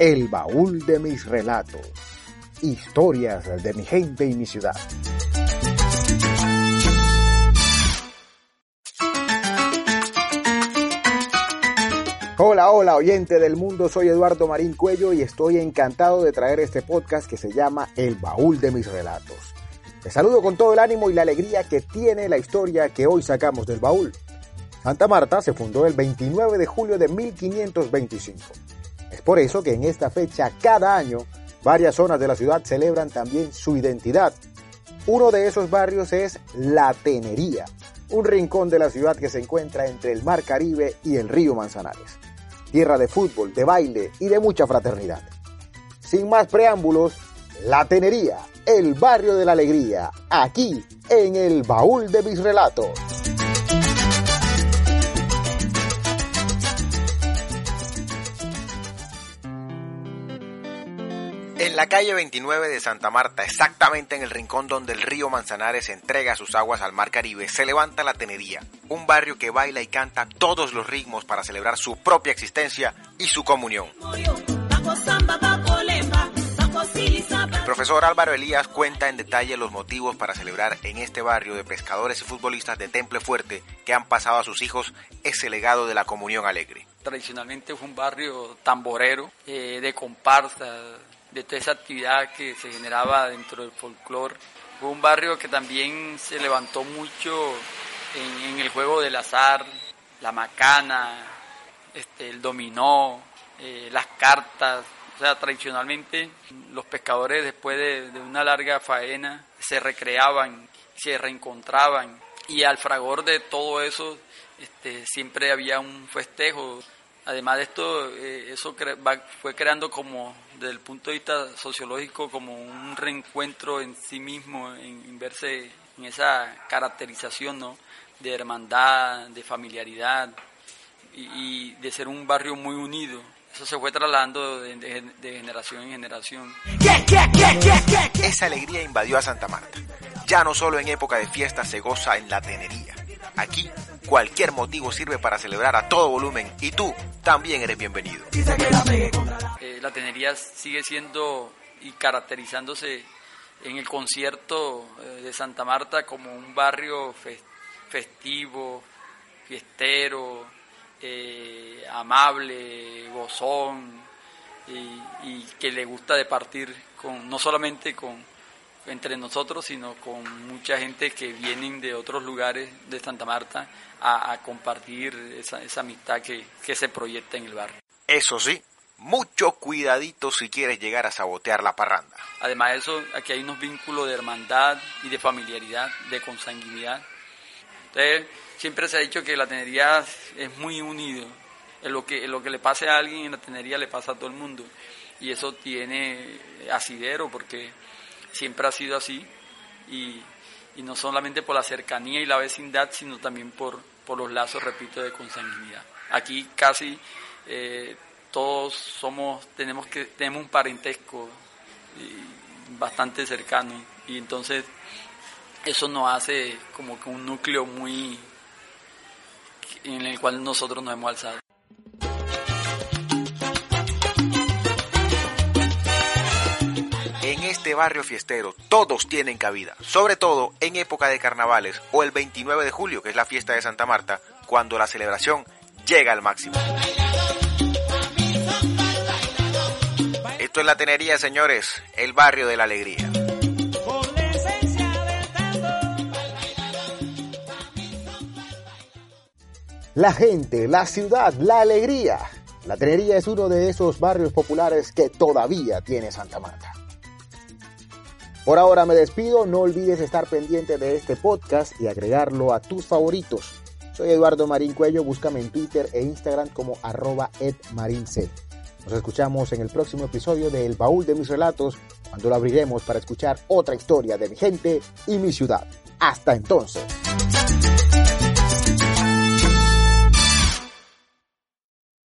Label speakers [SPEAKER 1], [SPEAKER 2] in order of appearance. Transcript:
[SPEAKER 1] El baúl de mis relatos. Historias de mi gente y mi ciudad. Hola, hola, oyente del mundo, soy Eduardo Marín Cuello y estoy encantado de traer este podcast que se llama El baúl de mis relatos. Te saludo con todo el ánimo y la alegría que tiene la historia que hoy sacamos del baúl. Santa Marta se fundó el 29 de julio de 1525 es por eso que en esta fecha cada año varias zonas de la ciudad celebran también su identidad. Uno de esos barrios es La Tenería, un rincón de la ciudad que se encuentra entre el Mar Caribe y el río Manzanares. Tierra de fútbol, de baile y de mucha fraternidad. Sin más preámbulos, La Tenería, el barrio de la alegría, aquí en el baúl de mis relatos.
[SPEAKER 2] En la calle 29 de Santa Marta, exactamente en el rincón donde el río Manzanares entrega sus aguas al Mar Caribe, se levanta la Tenería, un barrio que baila y canta todos los ritmos para celebrar su propia existencia y su comunión. El profesor Álvaro Elías cuenta en detalle los motivos para celebrar en este barrio de pescadores y futbolistas de Temple Fuerte que han pasado a sus hijos ese legado de la comunión alegre.
[SPEAKER 3] Tradicionalmente fue un barrio tamborero, eh, de comparsa, de toda esa actividad que se generaba dentro del folclore. Fue un barrio que también se levantó mucho en, el juego del azar, la macana, este, el dominó, eh, las cartas. O sea, tradicionalmente los pescadores después de, una larga faena se recreaban, se reencontraban y al fragor de todo eso este, siempre había un festejo Además de esto, eh, eso fue creando como, desde el punto de vista sociológico, como un reencuentro en sí mismo, en, verse en esa caracterización ¿no? de hermandad, de familiaridad y, de ser un barrio muy unido. Eso se fue trasladando de, de generación en generación.
[SPEAKER 2] Esa alegría invadió a Santa Marta. Ya no solo en época de fiesta se goza en la tenería. Aquí Cualquier motivo sirve para celebrar a todo volumen y tú también eres bienvenido.
[SPEAKER 3] Eh, la tenería sigue siendo y caracterizándose en el concierto eh, de Santa Marta como un barrio festivo, fiestero, eh, amable, gozón y, y, que le gusta de partir con no solamente con entre nosotros, sino con mucha gente que vienen de otros lugares de Santa Marta a, compartir esa, esa amistad que, que se proyecta en el barrio.
[SPEAKER 2] Eso sí, mucho cuidadito si quieres llegar a sabotear la parranda.
[SPEAKER 3] Además de eso, aquí hay unos vínculos de hermandad y de familiaridad, de consanguinidad. Entonces, siempre se ha dicho que la tenería es muy unido. En lo que, lo que le pase a alguien en la tenería le pasa a todo el mundo. Y eso tiene asidero porque siempre ha sido así. Y, y no solamente por la cercanía y la vecindad, sino también por, por los lazos, repito, de consanguinidad. Aquí casi eh, todos somos, tenemos que, tenemos un parentesco bastante cercano y entonces eso nos hace como que un núcleo muy en el cual nosotros nos hemos alzado.
[SPEAKER 2] Este barrio fiestero todos tienen cabida, sobre todo en época de carnavales o el 29 de julio, que es la fiesta de Santa Marta, cuando la celebración llega al máximo. Esto es la Tenería, señores, el barrio de la alegría.
[SPEAKER 1] La gente, la ciudad, la alegría. La Tenería es uno de esos barrios populares que todavía tiene Santa Marta. Por ahora me despido, no olvides estar pendiente de este podcast y agregarlo a tus favoritos. Soy Eduardo Marín Cuello, búscame en Twitter e Instagram como arroba edmarinc. Nos escuchamos en el próximo episodio de El Baúl de mis Relatos, cuando lo abriremos para escuchar otra historia de mi gente y mi ciudad. Hasta entonces.